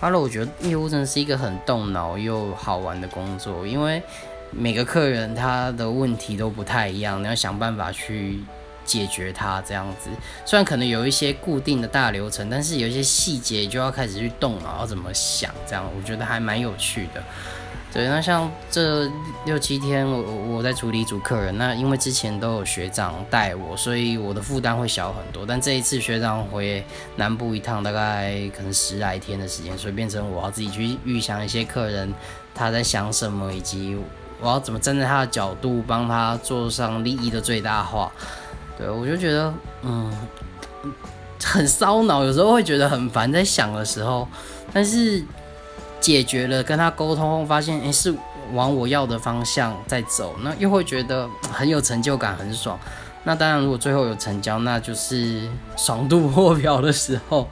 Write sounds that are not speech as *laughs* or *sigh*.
哈喽，我觉得业务真的是一个很动脑又好玩的工作，因为每个客人他的问题都不太一样，你要想办法去解决它。这样子，虽然可能有一些固定的大流程，但是有一些细节就要开始去动脑，要怎么想，这样我觉得还蛮有趣的。对，那像这六七天，我我在处理组客人，那因为之前都有学长带我，所以我的负担会小很多。但这一次学长回南部一趟，大概可能十来天的时间，所以变成我要自己去预想一些客人他在想什么，以及我要怎么站在他的角度帮他做上利益的最大化。对，我就觉得嗯，很烧脑，有时候会觉得很烦，在想的时候，但是。解决了，跟他沟通发现，诶，是往我要的方向在走，那又会觉得很有成就感，很爽。那当然，如果最后有成交，那就是爽度 *laughs* 破表的时候。